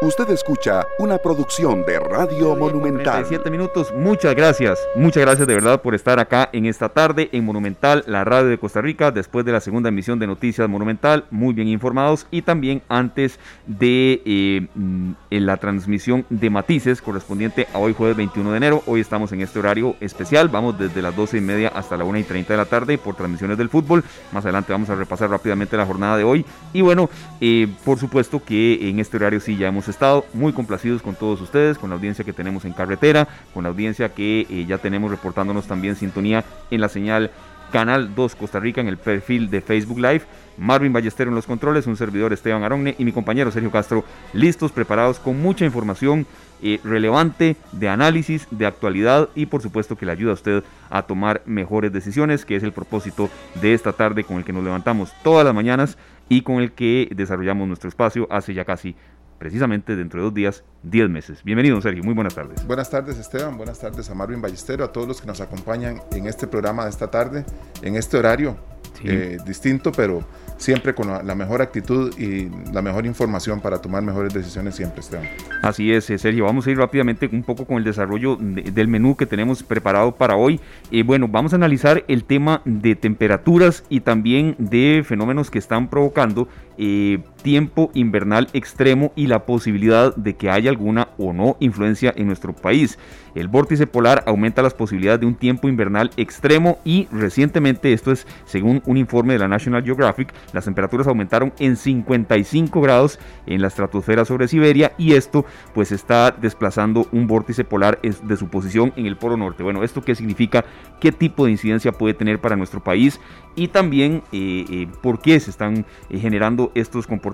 Usted escucha una producción de Radio Monumental. Siete minutos, muchas gracias, muchas gracias de verdad por estar acá en esta tarde en Monumental, la radio de Costa Rica, después de la segunda emisión de Noticias Monumental, muy bien informados y también antes de eh, mm, la transmisión de Matices correspondiente a hoy jueves 21 de enero. Hoy estamos en este horario especial, vamos desde las 12 y media hasta la 1 y 30 de la tarde por transmisiones del fútbol. Más adelante vamos a repasar rápidamente la jornada de hoy y bueno, eh, por supuesto que en este horario sí ya hemos estado muy complacidos con todos ustedes, con la audiencia que tenemos en carretera, con la audiencia que eh, ya tenemos reportándonos también sintonía en la señal Canal 2 Costa Rica en el perfil de Facebook Live. Marvin Ballestero en los controles, un servidor Esteban Aronne y mi compañero Sergio Castro, listos, preparados con mucha información eh, relevante de análisis, de actualidad y por supuesto que le ayuda a usted a tomar mejores decisiones, que es el propósito de esta tarde con el que nos levantamos todas las mañanas y con el que desarrollamos nuestro espacio hace ya casi precisamente dentro de dos días, 10 meses. Bienvenido, Sergio. Muy buenas tardes. Buenas tardes, Esteban. Buenas tardes a Marvin Ballestero, a todos los que nos acompañan en este programa de esta tarde, en este horario eh, distinto, pero siempre con la, mejor actitud y la mejor información para tomar mejores decisiones siempre, Esteban. Así es, eh, Sergio. Vamos a ir rápidamente un poco con el desarrollo del menú que tenemos preparado para hoy. Eh, bueno, vamos a analizar el tema de temperaturas y también de fenómenos que están provocando eh, tiempo invernal extremo y la posibilidad de que haya alguna o no influencia en nuestro país. El vórtice polar aumenta las posibilidades de un tiempo invernal extremo y recientemente, esto es según un informe de la National Geographic, las temperaturas aumentaron en 55 grados en la estratosfera sobre Siberia y esto pues está desplazando un vórtice polar de su posición en el polo norte. Bueno, ¿esto qué significa? ¿Qué tipo de incidencia puede tener para nuestro país? Y también eh, eh, por qué se están eh, generando estos comportamientos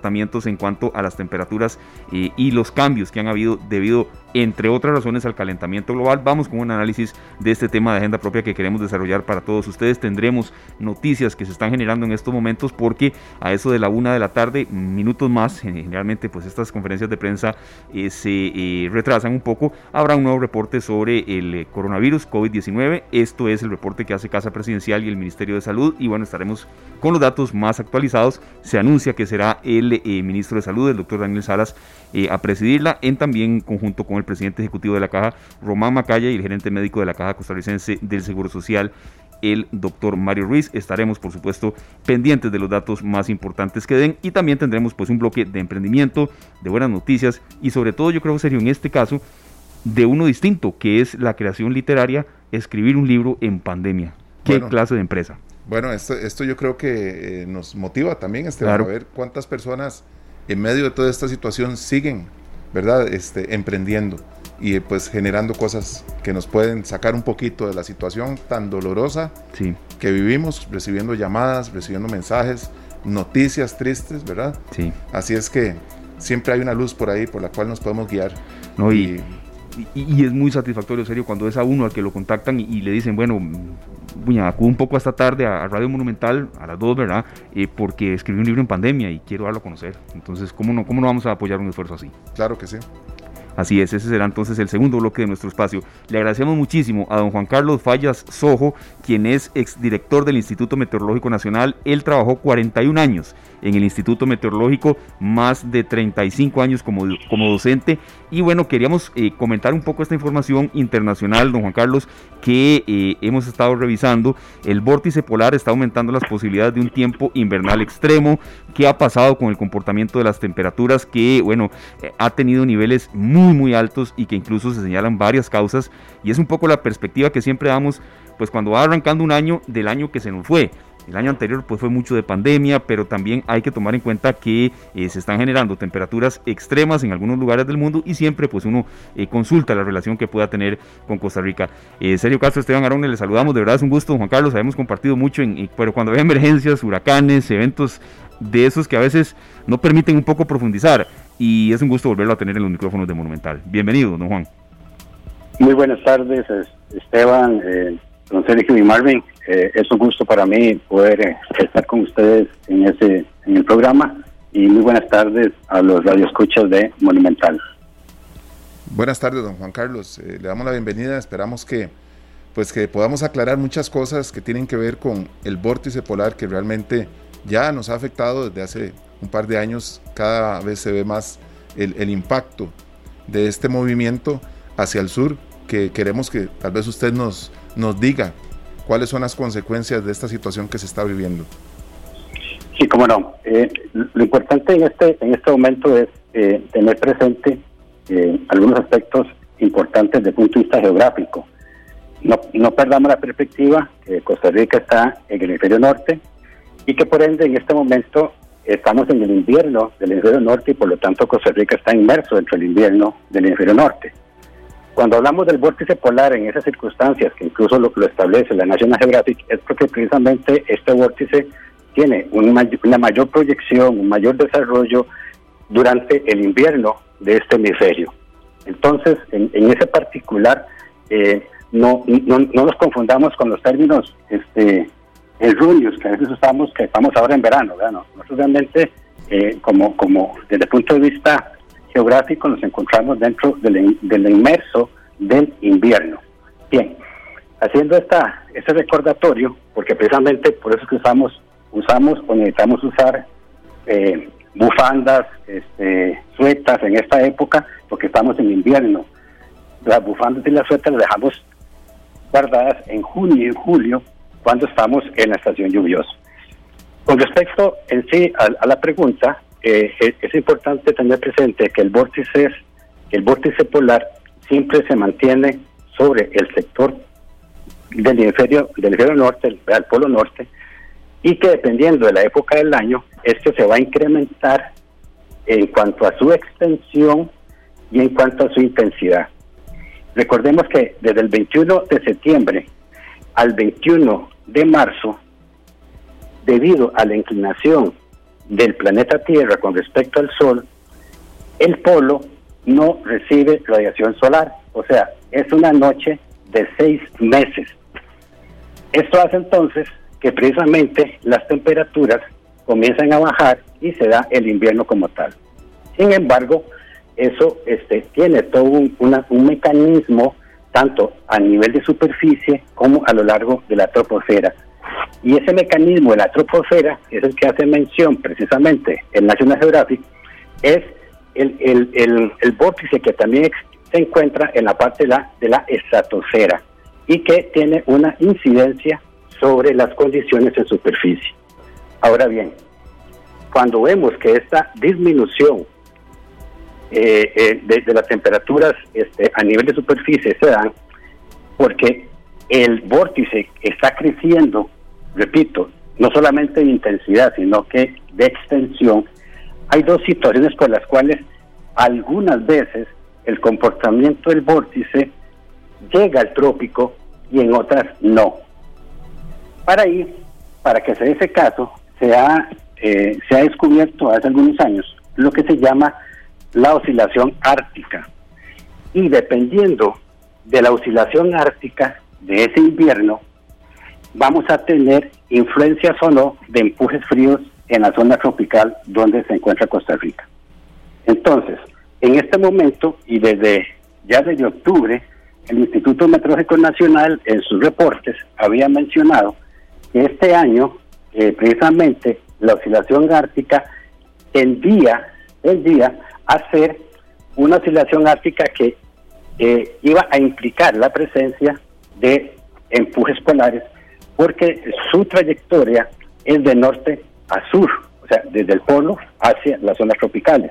en cuanto a las temperaturas y los cambios que han habido debido entre otras razones al calentamiento global. Vamos con un análisis de este tema de agenda propia que queremos desarrollar para todos ustedes. Tendremos noticias que se están generando en estos momentos porque a eso de la una de la tarde, minutos más, generalmente pues estas conferencias de prensa eh, se eh, retrasan un poco. Habrá un nuevo reporte sobre el eh, coronavirus COVID-19. Esto es el reporte que hace Casa Presidencial y el Ministerio de Salud y bueno, estaremos con los datos más actualizados. Se anuncia que será el ministro de Salud, el doctor Daniel Salas, a presidirla en también conjunto con el presidente ejecutivo de la Caja, Román Macaya, y el gerente médico de la Caja Costarricense del Seguro Social, el doctor Mario Ruiz. Estaremos, por supuesto, pendientes de los datos más importantes que den y también tendremos pues un bloque de emprendimiento, de buenas noticias y sobre todo yo creo, serio, en este caso, de uno distinto, que es la creación literaria, escribir un libro en pandemia. ¿Qué clase de empresa? Bueno, esto, esto yo creo que eh, nos motiva también, este, a ver cuántas personas en medio de toda esta situación siguen ¿verdad? Este, emprendiendo y pues generando cosas que nos pueden sacar un poquito de la situación tan dolorosa sí. que vivimos, recibiendo llamadas, recibiendo mensajes, noticias tristes, ¿verdad? Sí. Así es que siempre hay una luz por ahí por la cual nos podemos guiar. No, y y, es muy satisfactorio, serio, cuando es a uno al que lo contactan y, le dicen, bueno, buña, acudo un poco esta tarde a, Radio Monumental, a las dos, ¿verdad? Eh, porque escribí un libro en pandemia y quiero darlo a conocer. Entonces, ¿cómo no, ¿cómo no vamos a apoyar un esfuerzo así? Claro que sí. Así es, ese será entonces el segundo bloque de nuestro espacio. Le agradecemos muchísimo a don Juan Carlos Fallas Sojo, quien es exdirector del Instituto Meteorológico Nacional. Él trabajó 41 años en el Instituto Meteorológico, más de 35 años como, como docente. Y bueno, queríamos eh, comentar un poco esta información internacional, don Juan Carlos, que eh, hemos estado revisando. El vórtice polar está aumentando las posibilidades de un tiempo invernal extremo. ¿Qué ha pasado con el comportamiento de las temperaturas? Que, bueno, eh, ha tenido niveles muy muy altos y que incluso se señalan varias causas y es un poco la perspectiva que siempre damos pues cuando va arrancando un año del año que se nos fue. El año anterior pues fue mucho de pandemia, pero también hay que tomar en cuenta que eh, se están generando temperaturas extremas en algunos lugares del mundo y siempre pues uno eh, consulta la relación que pueda tener con Costa Rica. Eh, Sergio Castro, Esteban Arón, le saludamos, de verdad es un gusto, Juan Carlos, habíamos compartido mucho, en, pero cuando hay emergencias, huracanes, eventos de esos que a veces no permiten un poco profundizar y es un gusto volverlo a tener en los micrófonos de Monumental. Bienvenido, don Juan. Muy buenas tardes, Esteban, eh, don Sergio y Marvin. Eh, es un gusto para mí poder eh, estar con ustedes en ese en el programa y muy buenas tardes a los radioescuchas de Monumental. Buenas tardes, don Juan Carlos. le damos la bienvenida. Esperamos que pues que podamos aclarar muchas cosas que tienen que ver con el vórtice polar que realmente ya nos ha afectado desde hace un par de años, cada vez se ve más el, impacto de este movimiento hacia el sur, que queremos que tal vez usted nos, nos diga cuáles son las consecuencias de esta situación que se está viviendo. Sí, cómo no. Eh, lo importante en este, en este momento es eh, tener presente eh, algunos aspectos importantes desde el punto de vista geográfico. No, no perdamos la perspectiva que Costa Rica está en el hemisferio norte y que por ende en este momento estamos en el invierno del hemisferio norte y por lo tanto Costa Rica está inmerso dentro del invierno del hemisferio norte. Cuando hablamos del vórtice polar en esas circunstancias, que incluso lo, lo establece la National Geographic, es porque precisamente este vórtice tiene una mayor proyección, un mayor desarrollo durante el invierno de este hemisferio. Entonces, en, ese particular, eh, no, no, nos confundamos con los términos este, erróneos que a veces usamos, que estamos ahora en verano. Nosotros realmente, eh, como, como desde el punto de vista geográfico, nos encontramos dentro del, inmerso del invierno. Bien, haciendo esta, este recordatorio, porque precisamente por eso es que usamos, usamos o necesitamos usar eh, bufandas, este, suetas en esta época, porque estamos en invierno. Las bufandas y las suetas las dejamos guardadas en junio y julio, cuando estamos en la estación lluviosa. Con respecto en sí a, la pregunta, eh, es, importante tener presente que el vórtice, el vórtice polar siempre se mantiene sobre el sector del hemisferio, del hemisferio norte, del polo norte, y que dependiendo de la época del año, esto se va a incrementar en cuanto a su extensión y en cuanto a su intensidad. Recordemos que desde el 21 de septiembre al 21 de marzo, debido a la inclinación del planeta Tierra con respecto al Sol, el polo no recibe radiación solar, o sea, es una noche de seis meses. Esto hace entonces que precisamente las temperaturas comienzan a bajar y se da el invierno como tal. Sin embargo, eso este, tiene todo un, un mecanismo tanto a nivel de superficie como a lo largo de la troposfera. Y ese mecanismo de la troposfera, es el que hace mención precisamente el National Geographic, es el, el, el, vórtice que también se encuentra en la parte de la, de la estratosfera y que tiene una incidencia sobre las condiciones en superficie. Ahora bien, cuando vemos que esta disminución eh, eh, de, las temperaturas este, a nivel de superficie se dan porque el vórtice está creciendo, repito, no solamente de intensidad, sino que de extensión, hay dos situaciones por las cuales algunas veces el comportamiento del vórtice llega al trópico y en otras no. Para ir, para que se dé ese caso, se ha, eh, se ha descubierto hace algunos años lo que se llama la oscilación ártica. Y dependiendo de la oscilación ártica de ese invierno, vamos a tener influencias o no de empujes fríos en la zona tropical donde se encuentra Costa Rica. Entonces, en este momento y desde ya desde octubre, el Instituto Meteorológico Nacional en sus reportes había mencionado este año, eh, precisamente, la oscilación ártica tendía, tendía a ser una oscilación ártica que eh, iba a implicar la presencia de empujes polares, porque su trayectoria es de norte a sur, o sea, desde el polo hacia las zonas tropicales.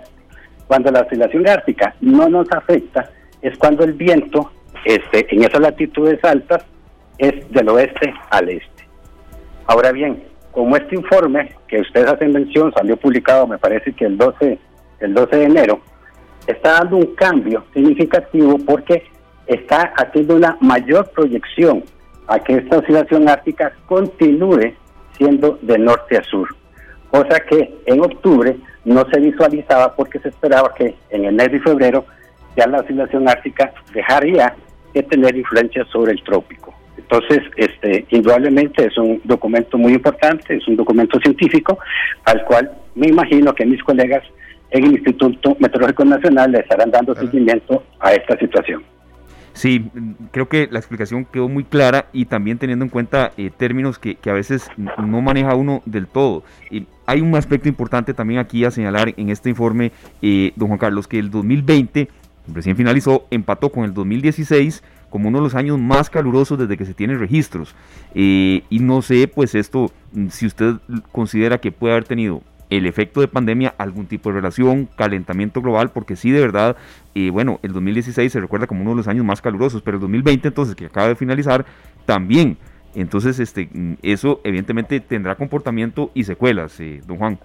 Cuando la oscilación ártica no nos afecta, es cuando el viento este, en esas latitudes altas es del oeste al este. Ahora bien, como este informe que ustedes hacen mención salió publicado, me parece que el 12, el 12 de enero, está dando un cambio significativo porque está haciendo una mayor proyección a que esta oscilación ártica continúe siendo de norte a sur, cosa que en octubre no se visualizaba porque se esperaba que en enero y febrero ya la oscilación ártica dejaría de tener influencia sobre el trópico. Entonces, este, indudablemente es un documento muy importante, es un documento científico al cual me imagino que mis colegas en el Instituto Meteorológico Nacional le estarán dando seguimiento a esta situación. Sí, creo que la explicación quedó muy clara y también teniendo en cuenta eh, términos que, a veces no maneja uno del todo. Y hay un aspecto importante también aquí a señalar en este informe, eh, don Juan Carlos, que el 2020 recién finalizó, empató con el 2016 como uno de los años más calurosos desde que se tienen registros. Eh, y no sé, pues esto, si usted considera que puede haber tenido el efecto de pandemia, algún tipo de relación, calentamiento global, porque sí, de verdad, eh, bueno, el 2016 se recuerda como uno de los años más calurosos, pero el 2020 entonces, que acaba de finalizar, también. Entonces, este, eso evidentemente tendrá comportamiento y secuelas, eh, don Juan.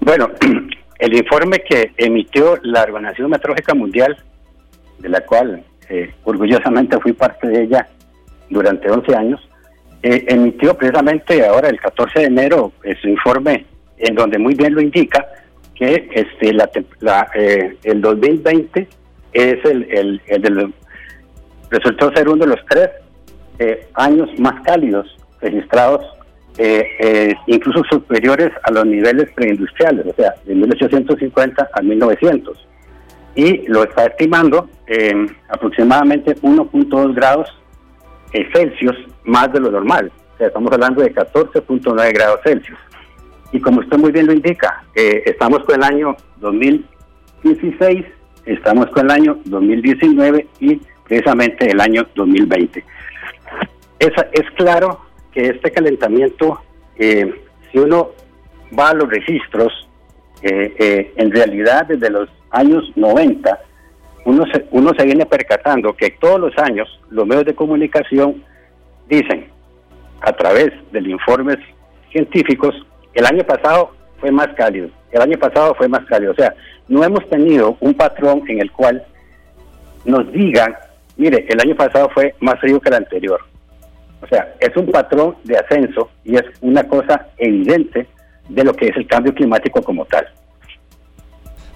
Bueno, el informe que emitió la Organización Meteorológica Mundial, de la cual eh, orgullosamente fui parte de ella durante 11 años, eh, emitió precisamente ahora el 14 de enero su informe en donde muy bien lo indica que este la, eh, el 2020 es el, el, el resultó ser uno de los tres eh, años más cálidos registrados, eh, incluso superiores a los niveles preindustriales, o sea, de 1850 a 1900. Y lo está estimando en aproximadamente 1.2 grados Celsius más de lo normal. O sea, estamos hablando de 14.9 grados Celsius. Y como usted muy bien lo indica, eh, estamos con el año 2016, estamos con el año 2019 y precisamente el año 2020. Es, es claro que este calentamiento, eh, si uno va a los registros, eh, en realidad desde los años 90, uno se, uno se viene percatando que todos los años los medios de comunicación dicen, a través de informes científicos, el año pasado fue más cálido, el año pasado fue más cálido. O sea, no hemos tenido un patrón en el cual nos digan, mire, el año pasado fue más frío que el anterior. O sea, es un patrón de ascenso y es una cosa evidente de lo que es el cambio climático como tal.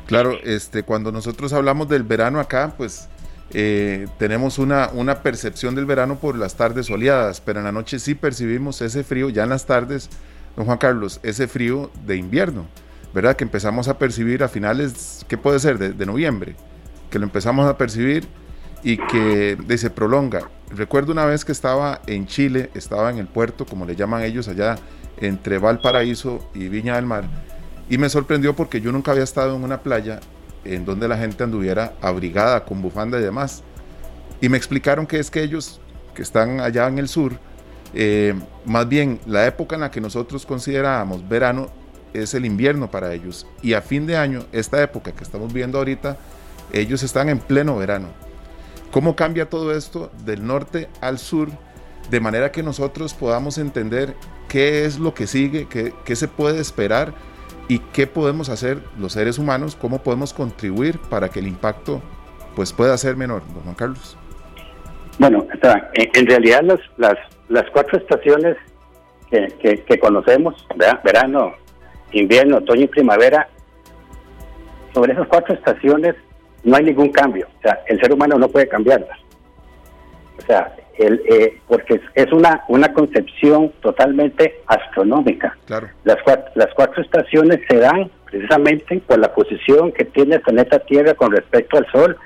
Claro, este, cuando nosotros hablamos del verano acá, pues eh, tenemos una, una percepción del verano por las tardes soleadas, pero en la noche sí percibimos ese frío, ya en las tardes don Juan Carlos, ese frío de invierno, ¿verdad? Que empezamos a percibir a finales, ¿qué puede ser? De, noviembre, que lo empezamos a percibir y que se prolonga. Recuerdo una vez que estaba en Chile, estaba en el puerto, como le llaman ellos allá, entre Valparaíso y Viña del Mar, y me sorprendió porque yo nunca había estado en una playa en donde la gente anduviera abrigada con bufanda y demás. Y me explicaron que es que ellos, que están allá en el sur, eh, más bien, la época en la que nosotros considerábamos verano es el invierno para ellos. Y a fin de año, esta época que estamos viendo ahorita, ellos están en pleno verano. ¿Cómo cambia todo esto del norte al sur? De manera que nosotros podamos entender qué es lo que sigue, qué, qué se puede esperar y qué podemos hacer los seres humanos, cómo podemos contribuir para que el impacto pues, pueda ser menor. Don Juan Carlos. Bueno, en realidad las, las las cuatro estaciones que, conocemos, verano, invierno, otoño y primavera, sobre esas cuatro estaciones no hay ningún cambio. O sea, el ser humano no puede cambiarlas. O sea, el, eh, porque es una, una concepción totalmente astronómica. Claro. Las, cuatro, las cuatro estaciones se dan precisamente por la posición que tiene el planeta Tierra con respecto al Sol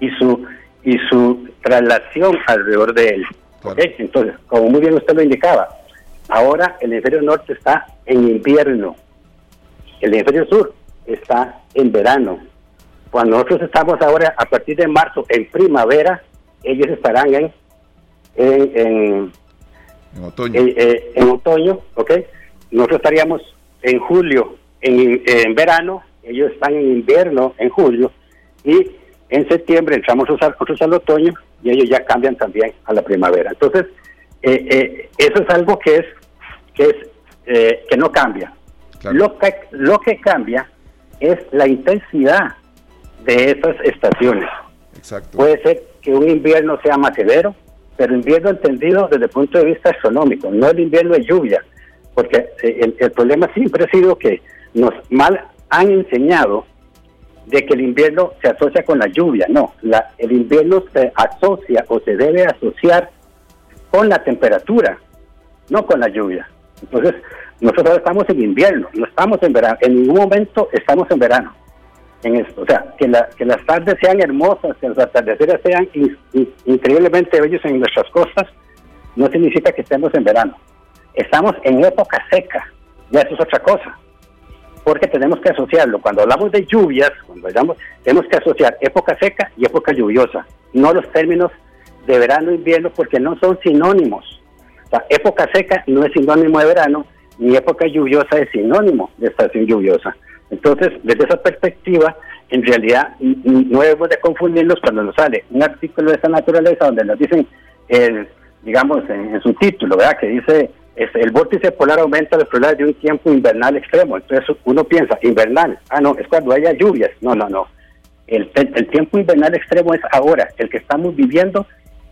y su, y su traslación alrededor de él. Entonces, como muy bien usted lo indicaba, ahora el hemisferio norte está en invierno, el hemisferio sur está en verano. Cuando nosotros estamos ahora, a partir de marzo, en primavera, ellos estarán en, en, otoño. Eh, en, otoño, ¿ok? Nosotros estaríamos en julio, en, en verano, ellos están en invierno, en julio, y en septiembre entramos nosotros al otoño y ellos ya cambian también a la primavera. Entonces, eh, eh, eso es algo que es que es eh, que no cambia. Lo que lo que cambia es la intensidad de esas estaciones. Exacto. Puede ser que un invierno sea más severo, pero invierno entendido desde el punto de vista astronómico, no el invierno de lluvia, porque el, el problema siempre ha sido que nos mal han enseñado de que el invierno se asocia con la lluvia, no, la, el invierno se asocia o se debe asociar con la temperatura, no con la lluvia. Entonces, nosotros estamos en invierno, no estamos en verano, en ningún momento estamos en verano. en esto. O sea, que, la, que las tardes sean hermosas, que los atardeceres sean increíblemente bellos en nuestras costas, no significa que estemos en verano. Estamos en época seca, ya eso es otra cosa. Porque tenemos que asociarlo. Cuando hablamos de lluvias, cuando hablamos, tenemos que asociar época seca y época lluviosa, no los términos de verano e invierno, porque no son sinónimos. O sea, época seca no es sinónimo de verano, ni época lluviosa es sinónimo de estación lluviosa. Entonces, desde esa perspectiva, en realidad no debemos de confundirnos cuando nos sale un artículo de esta naturaleza donde nos dicen, digamos, en, su título, ¿verdad? Que dice, el vórtice polar aumenta problemas de un tiempo invernal extremo. Entonces uno piensa, invernal, ah, no, es cuando haya lluvias. No, no, no. El, el tiempo invernal extremo es ahora, el que estamos viviendo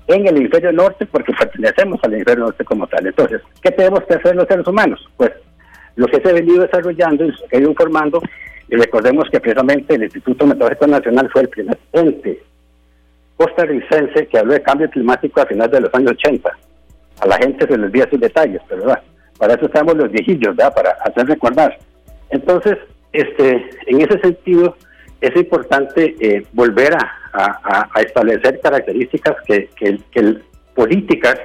en el hemisferio norte porque pertenecemos al hemisferio norte como tal. Entonces, ¿qué tenemos que hacer los seres humanos? Pues lo que se ha venido desarrollando y se ha ido informando, y recordemos que precisamente el Instituto Meteorológico Nacional fue el primer ente costarricense que habló de cambio climático a finales de los años 80. A la gente se les olvida sus detalles, pero ¿verdad? para eso estamos los viejillos, ¿verdad? para hacer recordar. Entonces, este, en ese sentido, es importante eh, volver a, establecer características que, que, que políticas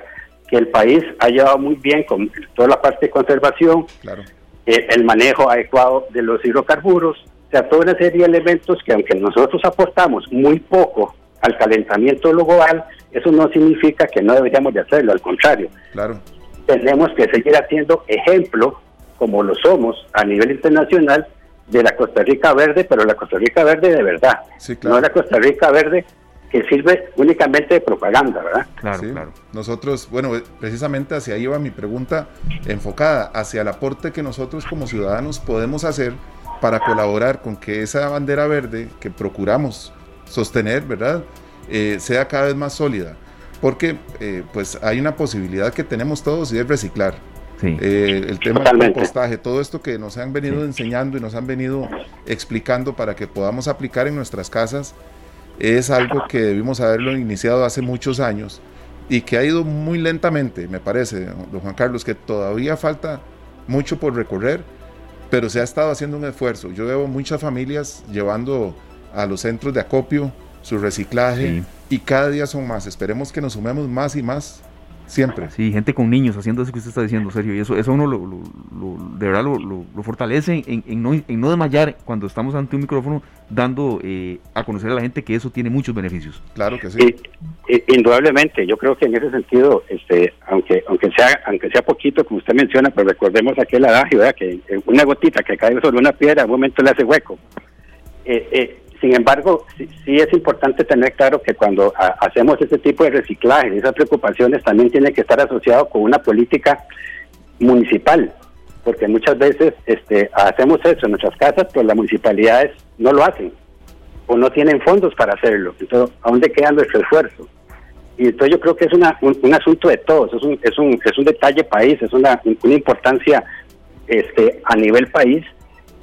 que el país ha llevado muy bien con toda la parte de conservación, claro. Eh, el manejo adecuado de los hidrocarburos, o sea, toda una serie de elementos que aunque nosotros aportamos muy poco al calentamiento global, eso no significa que no deberíamos de hacerlo, al contrario. Claro. Tenemos que seguir haciendo ejemplo, como lo somos a nivel internacional, de la Costa Rica verde, pero la Costa Rica verde de verdad. No la Costa Rica verde que sirve únicamente de propaganda, ¿verdad? Claro, claro. Nosotros, bueno, precisamente hacia ahí va mi pregunta enfocada, hacia el aporte que nosotros como ciudadanos podemos hacer para colaborar con que esa bandera verde que procuramos sostener, ¿verdad? Eh, sea cada vez más sólida. Porque eh, pues hay una posibilidad que tenemos todos y es reciclar. Eh, el tema del compostaje, todo esto que nos han venido enseñando y nos han venido explicando para que podamos aplicar en nuestras casas, es algo que debimos haberlo iniciado hace muchos años y que ha ido muy lentamente, me parece, don Juan Carlos, que todavía falta mucho por recorrer, pero se ha estado haciendo un esfuerzo. Yo veo muchas familias llevando a los centros de acopio su reciclaje y cada día son más. Esperemos que nos sumemos más y más Siempre. Sí, gente con niños haciendo eso que usted está diciendo, Sergio. Y eso, eso uno lo, de verdad lo, fortalece en, no, en no desmayar cuando estamos ante un micrófono dando eh, a conocer a la gente que eso tiene muchos beneficios. Claro que sí. indudablemente, yo creo que en ese sentido, este, aunque aunque sea aunque sea poquito, como usted menciona, pero recordemos aquel adagio, ¿verdad? que una gotita que cae sobre una piedra, en un momento le hace hueco. Eh, eh, sin embargo, sí, es importante tener claro que cuando hacemos ese tipo de reciclaje, esas preocupaciones también tienen que estar asociados con una política municipal, porque muchas veces este, hacemos eso en nuestras casas, pero las municipalidades no lo hacen o no tienen fondos para hacerlo. Entonces, ¿a dónde queda nuestro esfuerzo? Y entonces yo creo que es una, un, asunto de todos, es un, es un, es un detalle país, es una, importancia este, a nivel país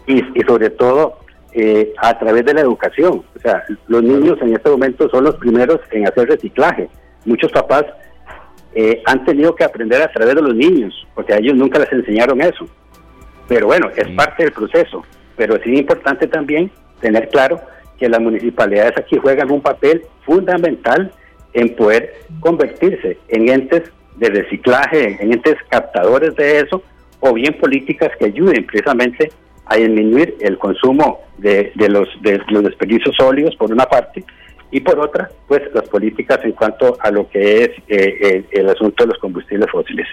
y sobre todo eh, a través de la educación. O sea, los niños en este momento son los primeros en hacer reciclaje. Muchos papás eh, han tenido que aprender a través de los niños, porque a ellos nunca les enseñaron eso. Pero bueno, es parte del proceso. Pero es importante también tener claro que las municipalidades aquí juegan un papel fundamental en poder convertirse en entes de reciclaje, en entes captadores de eso, o bien políticas que ayuden precisamente a disminuir el consumo de, los, de los desperdicios sólidos, por una parte, y por otra, pues las políticas en cuanto a lo que es eh, el, asunto de los combustibles fósiles.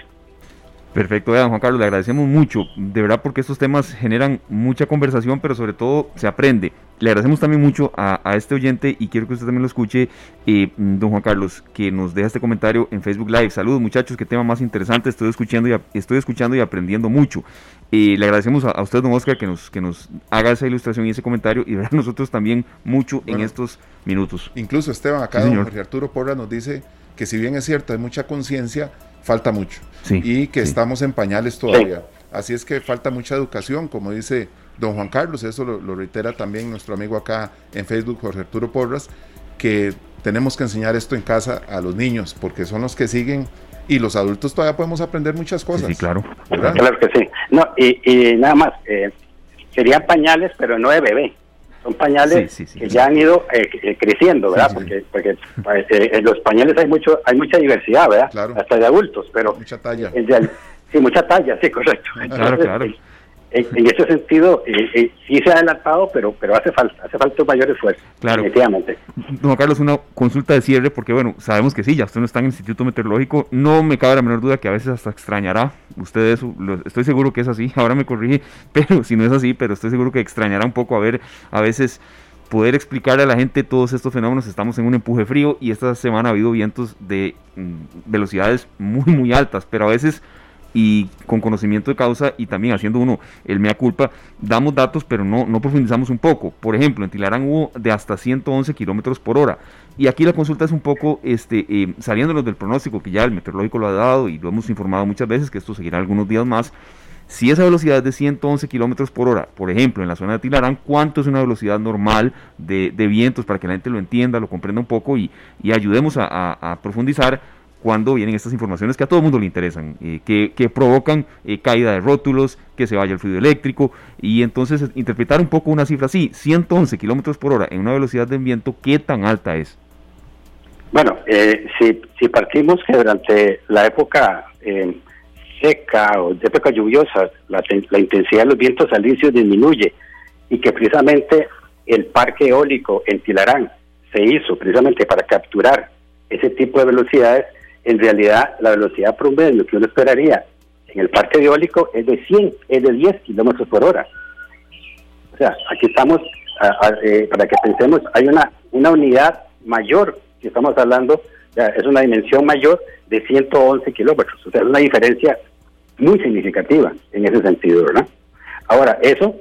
Perfecto, Juan Carlos, le agradecemos mucho, de verdad porque estos temas generan mucha conversación, pero sobre todo se aprende. Le agradecemos también mucho a, este oyente y quiero que usted también lo escuche, eh, don Juan Carlos, que nos deja este comentario en Facebook Live. Saludos muchachos, qué tema más interesante, estoy escuchando y, estoy escuchando y aprendiendo mucho. Eh, le agradecemos a, usted, don Oscar, que nos, que nos haga esa ilustración y ese comentario y a nosotros también mucho en estos minutos. Incluso Esteban, acá don Jorge Arturo Porra nos dice que si bien es cierto, hay mucha conciencia, falta mucho y que estamos en pañales todavía. Así es que falta mucha educación, como dice don Juan Carlos, eso lo, reitera también nuestro amigo acá en Facebook, Jorge Arturo Porras, que tenemos que enseñar esto en casa a los niños, porque son los que siguen y los adultos todavía podemos aprender muchas cosas. Sí, claro. Claro que sí. No, y, nada más, eh, serían pañales, pero no de bebé. Son pañales que ya han ido eh, creciendo, ¿verdad? porque, porque pues, en los pañales hay mucho hay mucha diversidad, ¿verdad? Hasta de adultos, pero mucha talla. sí, mucha talla, sí, correcto. claro, claro en, ese sentido eh, eh, sí se ha adelantado, pero pero hace falta hace falta un mayor esfuerzo. Claro. Definitivamente. Don Carlos, una consulta de cierre, porque bueno, sabemos que sí, ya usted no está en el Instituto Meteorológico, no me cabe la menor duda que a veces hasta extrañará usted eso, estoy seguro que es así, ahora me corrige, pero si no es así, pero estoy seguro que extrañará un poco a ver a veces poder explicarle a la gente todos estos fenómenos. Estamos en un empuje frío y esta semana ha habido vientos de mm, velocidades muy, muy altas, pero a veces y con conocimiento de causa y también haciendo uno el mea culpa, damos datos pero no, profundizamos un poco. Por ejemplo, en Tilarán hubo de hasta 111 kilómetros por hora. Y aquí la consulta es un poco este, eh, saliéndonos del pronóstico que ya el meteorológico lo ha dado y lo hemos informado muchas veces que esto seguirá algunos días más. Si esa velocidad es de 111 kilómetros por hora, por ejemplo, en la zona de Tilarán, ¿cuánto es una velocidad normal de, vientos para que la gente lo entienda, lo comprenda un poco y, ayudemos a profundizar? Cuando vienen estas informaciones que a todo el mundo le interesan, eh, que, provocan eh, caída de rótulos, que se vaya el fluido eléctrico, y entonces interpretar un poco una cifra así, 111 kilómetros por hora en una velocidad de viento, ¿qué tan alta es? Bueno, eh, si, si partimos que durante la época seca o de época lluviosa, la, la intensidad de los vientos alisios disminuye y que precisamente el parque eólico en Tilarán se hizo precisamente para capturar ese tipo de velocidades, en realidad la velocidad promedio que uno esperaría en el parque eólico es de 100, es de 10 kilómetros por hora. O sea, aquí estamos, eh, para que pensemos, hay una, una unidad mayor que estamos hablando, es una dimensión mayor de 111 kilómetros. O sea, es una diferencia muy significativa en ese sentido, ¿verdad? Ahora, eso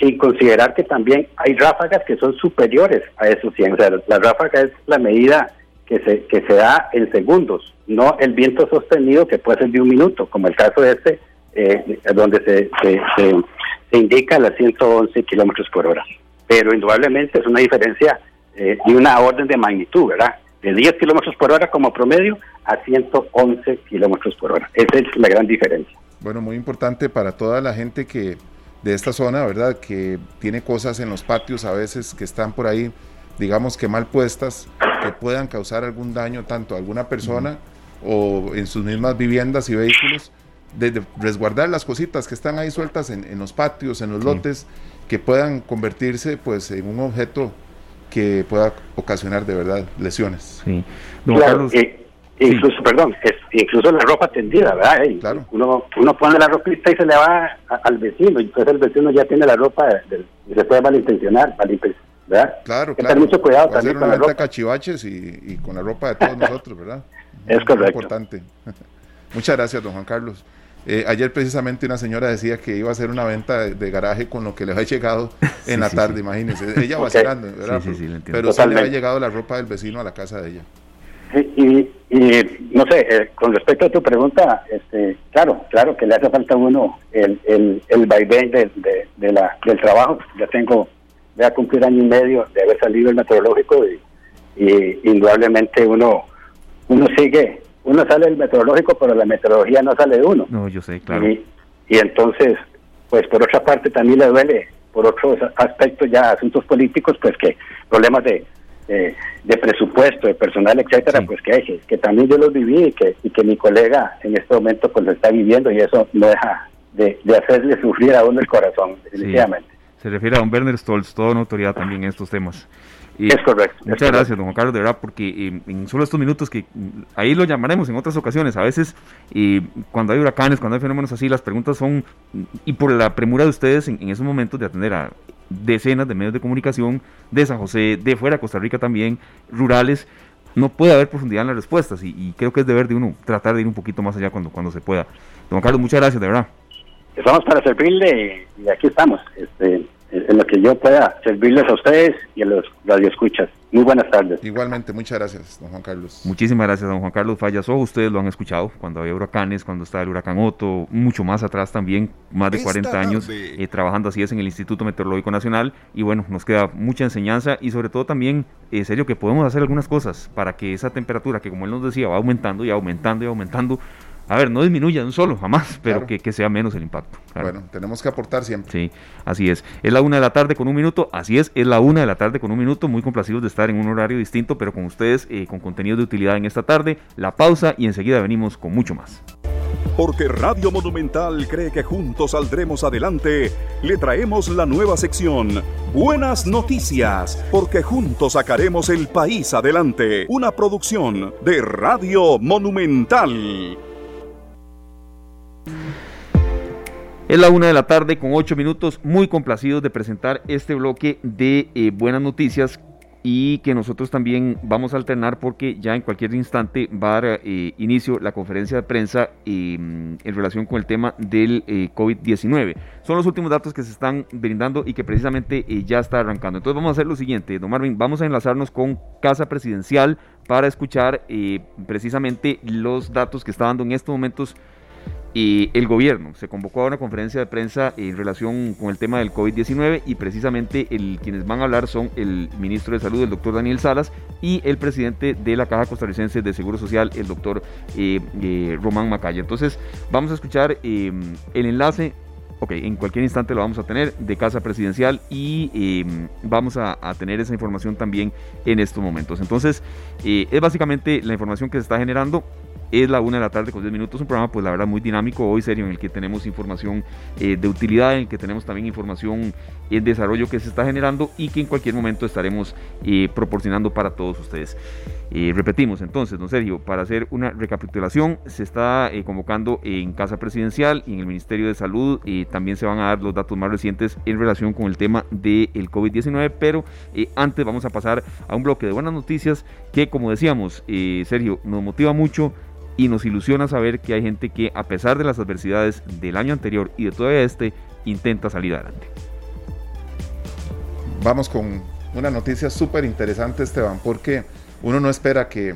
sin considerar que también hay ráfagas que son superiores a esos 100. O sea, la ráfaga es la medida que se, que se da en segundos, no el viento sostenido que puede ser de un minuto, como el caso de este, eh, donde se, se, se, indica las 111 kilómetros por hora. Pero indudablemente es una diferencia eh, de una orden de magnitud, ¿verdad? De 10 kilómetros por hora como promedio a 111 kilómetros por hora. Esa es la gran diferencia. Bueno, muy importante para toda la gente que de esta zona, ¿verdad? Que tiene cosas en los patios a veces que están por ahí digamos que mal puestas, que puedan causar algún daño tanto a alguna persona o en sus mismas viviendas y vehículos, de, resguardar las cositas que están ahí sueltas en, los patios, en los lotes, que puedan convertirse pues en un objeto que pueda ocasionar de verdad lesiones. Sí. incluso, perdón, incluso la ropa tendida, ¿verdad? claro. uno, uno pone la ropita y se le va al vecino, y entonces el vecino ya tiene la ropa, y se puede malintencionar, malintencionar Claro, claro. mucho cuidado también con la ropa. cachivaches y, con la ropa de todos nosotros, ¿verdad? Es correcto. importante. Muchas gracias, don Juan Carlos. Eh, ayer precisamente una señora decía que iba a hacer una venta de, garaje con lo que le había llegado en la tarde, imagínense. Ella va vacilando, ¿verdad? pero sí le había llegado la ropa del vecino a la casa de ella. Y, y, no sé, eh, con respecto a tu pregunta, este, claro, claro que le hace falta a uno el, el, el vaivén de, de, la, del trabajo. Ya tengo voy a cumplir año y medio de haber salido el meteorológico y, indudablemente uno uno sigue, uno sale del meteorológico, pero la meteorología no sale de uno. No, yo sé, claro. Y, entonces, pues por otra parte también le duele, por otros aspectos ya, asuntos políticos, pues que problemas de, de, presupuesto, de personal, etcétera, pues que, que también yo los viví y que, y que mi colega en este momento pues lo está viviendo y eso no deja de, de hacerle sufrir a uno el corazón, definitivamente se refiere a don Werner Stolz, toda una autoridad también en estos temas. es correcto. Muchas gracias, don Juan Carlos, de verdad, porque eh, en solo estos minutos que ahí lo llamaremos en otras ocasiones, a veces eh, cuando hay huracanes, cuando hay fenómenos así, las preguntas son, y por la premura de ustedes en, esos momentos de atender a decenas de medios de comunicación de San José, de fuera de Costa Rica también, rurales, no puede haber profundidad en las respuestas y, creo que es deber de uno tratar de ir un poquito más allá cuando, cuando se pueda. Don Carlos, muchas gracias, de verdad. Estamos para servirle y aquí estamos. Este, en lo que yo pueda servirles a ustedes y a los radioescuchas. Muy buenas tardes. Igualmente, muchas gracias, don Juan Carlos. Muchísimas gracias, don Juan Carlos Fallasó. Ustedes lo han escuchado cuando había huracanes, cuando estaba el huracán Otto, mucho más atrás también, más de 40 años eh, trabajando así es en el Instituto Meteorológico Nacional. Y bueno, nos queda mucha enseñanza y sobre todo también, en serio, que podemos hacer algunas cosas para que esa temperatura, que como él nos decía, va aumentando y aumentando y aumentando, a ver, no disminuya un solo, jamás, pero que, sea menos el impacto. Bueno, tenemos que aportar siempre. Sí, así es. Es la una de la tarde con un minuto, así es, es la una de la tarde con un minuto, muy complacidos de estar en un horario distinto, pero con ustedes, eh, con contenido de utilidad en esta tarde, la pausa y enseguida venimos con mucho más. Porque Radio Monumental cree que juntos saldremos adelante, le traemos la nueva sección, Buenas Noticias, porque juntos sacaremos el país adelante. Una producción de Radio Monumental. Es la una de la tarde con ocho minutos, muy complacidos de presentar este bloque de eh, buenas noticias y que nosotros también vamos a alternar porque ya en cualquier instante va a dar eh, inicio la conferencia de prensa em, en relación con el tema del eh, COVID-19. Son los últimos datos que se están brindando y que precisamente ya está arrancando. Entonces vamos a hacer lo siguiente, don Marvin, vamos a enlazarnos con Casa Presidencial para escuchar precisamente los datos que está dando en estos momentos el gobierno se convocó a una conferencia de prensa en relación con el tema del COVID-19 y precisamente quienes van a hablar son el ministro de Salud, el doctor Daniel Salas, y el presidente de la Caja Costarricense de Seguro Social, el doctor eh, eh, Román Macaya. Entonces vamos a escuchar eh, el enlace Ok, en cualquier instante lo vamos a tener de Casa Presidencial y vamos a, tener esa información también en estos momentos. Entonces, es básicamente la información que se está generando. Es la una de la tarde con 10 minutos, un programa pues la verdad muy dinámico hoy serio en el que tenemos información eh, de utilidad, en el que tenemos también información en desarrollo que se está generando y que en cualquier momento estaremos eh, proporcionando para todos ustedes. Eh, repetimos entonces, don Sergio, para hacer una recapitulación, se está convocando en Casa Presidencial y en el Ministerio de Salud, también se van a dar los datos más recientes en relación con el tema del COVID-19, pero antes vamos a pasar a un bloque de buenas noticias que, como decíamos, Sergio, nos motiva mucho y nos ilusiona saber que hay gente que a pesar de las adversidades del año anterior y de todavía este, intenta salir adelante. Vamos con una noticia súper interesante, Esteban, porque uno no espera que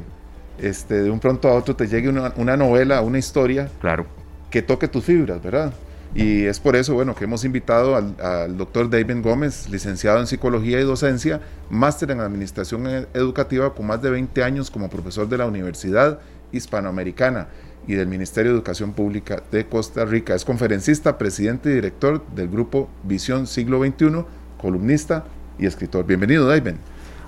este, de un pronto a otro te llegue una, una novela, una historia claro. que toque tus fibras, ¿verdad? Y es por eso, bueno, que hemos invitado al, al doctor David Gómez, licenciado en Psicología y Docencia, máster en Administración Educativa con más de 20 años como profesor de la universidad Hispanoamericana y del Ministerio de Educación Pública de Costa Rica. Es conferencista, presidente y director del grupo Visión Siglo XXI, columnista y escritor. Bienvenido, David.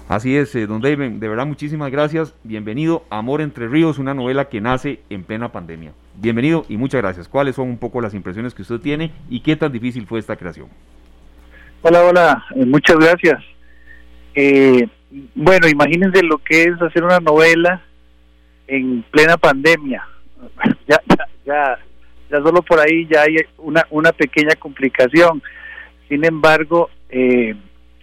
Así es, eh, don David, de verdad muchísimas gracias. Bienvenido Amor entre Ríos, una novela que nace en plena pandemia. Bienvenido y muchas gracias. ¿Cuáles son un poco las impresiones que usted tiene y qué tan difícil fue esta creación? Hola, hola, eh, muchas gracias. Eh, bueno, imagínense lo que es hacer una novela en plena pandemia. Ya, ya, ya, solo por ahí ya hay una, una pequeña complicación. Sin embargo, eh,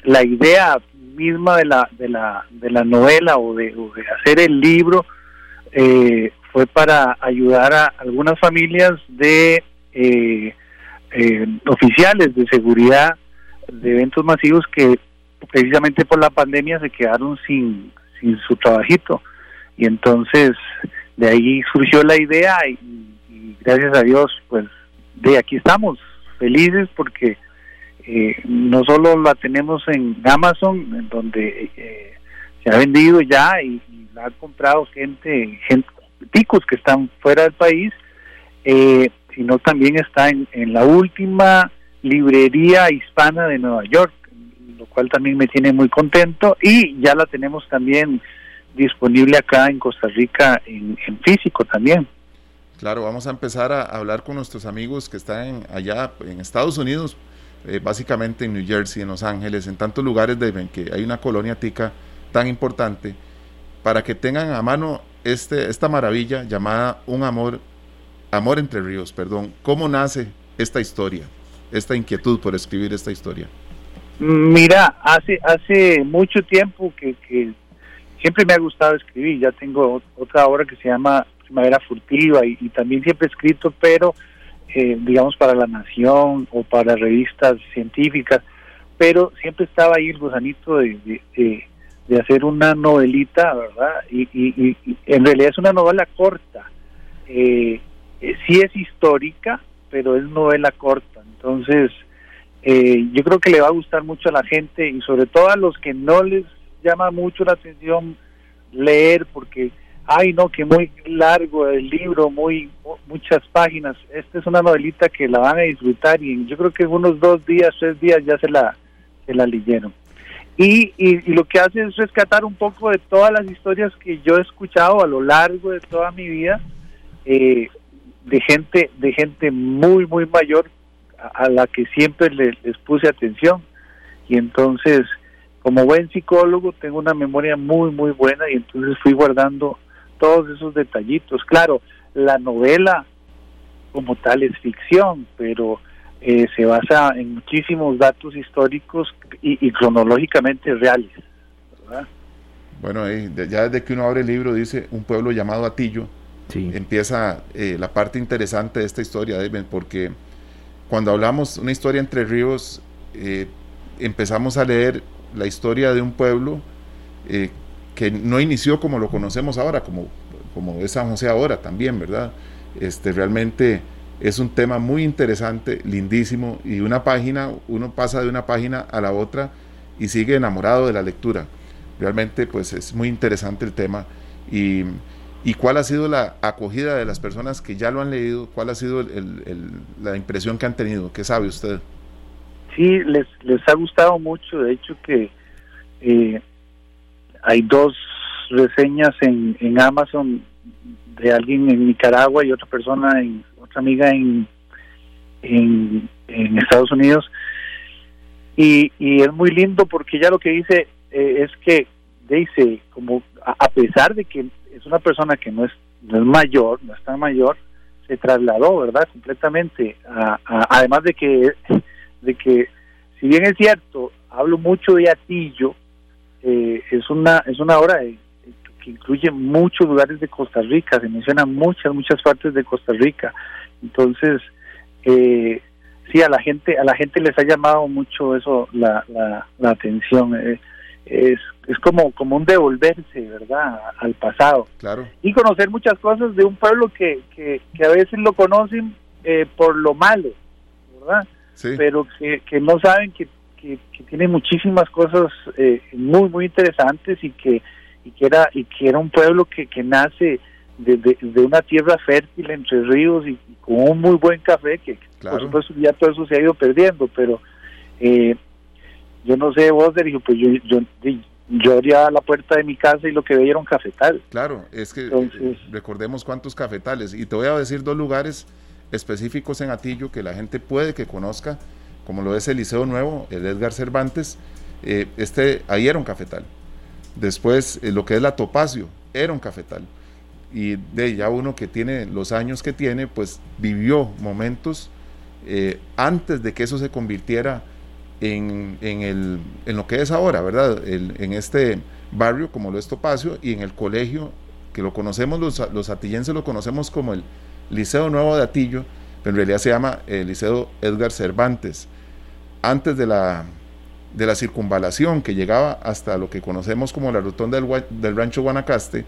la idea misma de la, de la, de la novela o de, hacer el libro eh, fue para ayudar a algunas familias de eh, oficiales de seguridad de eventos masivos que precisamente por la pandemia se quedaron sin, sin su trabajito. Y entonces de ahí surgió la idea y, gracias a Dios, pues de aquí estamos, felices porque eh, no solo la tenemos en Amazon, en donde eh, se ha vendido ya y, la ha comprado gente, gente, ticos que están fuera del país, eh, sino también está en, en la última librería hispana de Nueva York, lo cual también me tiene muy contento y ya la tenemos también disponible acá en Costa Rica en, físico también. Claro, vamos a empezar a hablar con nuestros amigos que están allá en Estados Unidos, eh, básicamente en New Jersey, en Los Ángeles, en tantos lugares de que hay una colonia tica tan importante, para que tengan a mano este, esta maravilla llamada Un Amor, Amor entre Ríos, perdón. ¿Cómo nace esta historia, esta inquietud por escribir esta historia? Mira, hace, hace mucho tiempo que, que siempre me ha gustado escribir, ya tengo otra obra que se llama Primavera Furtiva y, también siempre he escrito, pero eh, digamos para La Nación o para revistas científicas, pero siempre estaba ahí el gusanito de, de, hacer una novelita, ¿verdad? Y, en realidad es una novela corta, eh, eh, sí es histórica, pero es novela corta, entonces eh, yo creo que le va a gustar mucho a la gente y sobre todo a los que no les llama mucho la atención leer porque ay no, que muy largo el libro, muy muchas páginas. Esta es una novelita que la van a disfrutar y yo creo que en unos dos días, tres días ya se la, se la leyeron. Y, y, lo que hace es rescatar un poco de todas las historias que yo he escuchado a lo largo de toda mi vida eh, de gente de gente muy muy mayor a, la que siempre les, puse atención y entonces como buen psicólogo tengo una memoria muy muy buena y entonces fui guardando todos esos detallitos claro la novela como tal es ficción pero eh, se basa en muchísimos datos históricos y, cronológicamente reales. Bueno, ya desde que uno abre el libro dice un pueblo llamado Atillo, empieza eh, la parte interesante de esta historia, porque cuando hablamos una historia entre ríos, eh, empezamos a leer la historia de un pueblo que no inició como lo conocemos ahora, como, como es San José ahora también, ¿verdad? Este, realmente es un tema muy interesante, lindísimo, y una página, uno pasa de una página a la otra y sigue enamorado de la lectura. Realmente, pues es muy interesante el tema. Y, cuál ha sido la acogida de las personas que ya lo han leído? ¿Cuál ha sido la impresión que han tenido? ¿Qué sabe usted? Sí, les, les ha gustado mucho. De hecho, que eh, hay dos reseñas en, en Amazon de alguien en Nicaragua y otra persona en otra amiga en, en, Estados Unidos. Y, y, es muy lindo porque ya lo que dice eh, es que dice, como a, pesar de que es una persona que no es, no es mayor, no es tan mayor, se trasladó, ¿verdad? Completamente. además de que, de que, si bien es cierto, hablo mucho de Atillo, eh, es una es una obra de, que incluye muchos lugares de Costa Rica, se mencionan muchas, muchas partes de Costa Rica. Entonces, eh, sí, a la gente, a la gente les ha llamado mucho eso la, la, atención. Eh, es, es como, como un devolverse, ¿verdad?, al pasado. Claro. Y conocer muchas cosas de un pueblo que, que, que a veces lo conocen eh, por lo malo, ¿verdad? Sí. Pero que, que no saben que, que, tiene muchísimas cosas eh, muy, muy interesantes y que y que era y que era un pueblo que, que nace de, de, una tierra fértil entre ríos y, con un muy buen café que por supuesto ya todo eso se ha ido perdiendo pero eh, yo no sé vos Sergio pues yo, yo yo abría la puerta de mi casa y lo que veía era un cafetal. Claro, es que eh, recordemos cuántos cafetales. Y te voy a decir dos lugares específicos en Atillo que la gente puede que conozca, como lo es el Liceo Nuevo, el Edgar Cervantes. Eh, este, ahí era un cafetal. Después, eh, lo que es la Topacio, era un cafetal. Y de ya uno que tiene los años que tiene, pues vivió momentos eh, antes de que eso se convirtiera en, el, en, lo que es ahora, ¿verdad? en este barrio como lo es Topacio y en el colegio, que lo conocemos, los, los atillenses lo conocemos como el Liceo Nuevo de Atillo, pero en realidad se llama el Liceo Edgar Cervantes. Antes de la de la circunvalación que llegaba hasta lo que conocemos como la rotonda del, rancho Guanacaste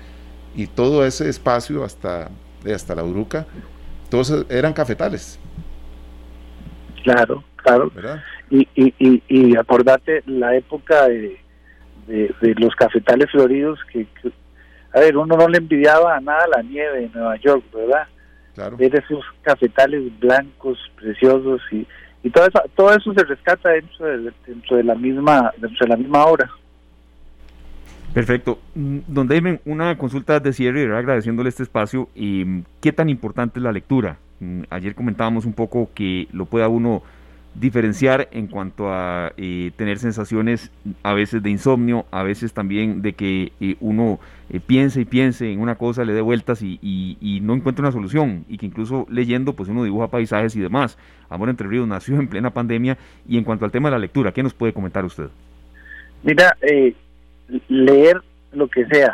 y todo ese espacio hasta, hasta la Uruca, todos eran cafetales. Claro, claro. Y, y, y, y, acordate la época de, de, los cafetales floridos que, a ver, uno no le envidiaba a nada la nieve en Nueva York, ¿verdad? Claro. Ver esos cafetales blancos, preciosos y y todo eso, todo eso se rescata dentro de, dentro de la misma dentro de la misma obra. Perfecto. Mm, don David, una consulta de cierre, agradeciéndole este espacio. y mm, ¿Qué tan importante es la lectura? Mm, ayer comentábamos un poco que lo pueda uno diferenciar en cuanto a eh, tener sensaciones a veces de insomnio, a veces también de que eh, uno eh, piense y piense en una cosa, le dé vueltas y, y, no encuentre una solución y que incluso leyendo pues uno dibuja paisajes y demás. Amor entre Ríos nació en plena pandemia y en cuanto al tema de la lectura, ¿qué nos puede comentar usted? Mira, leer lo que sea.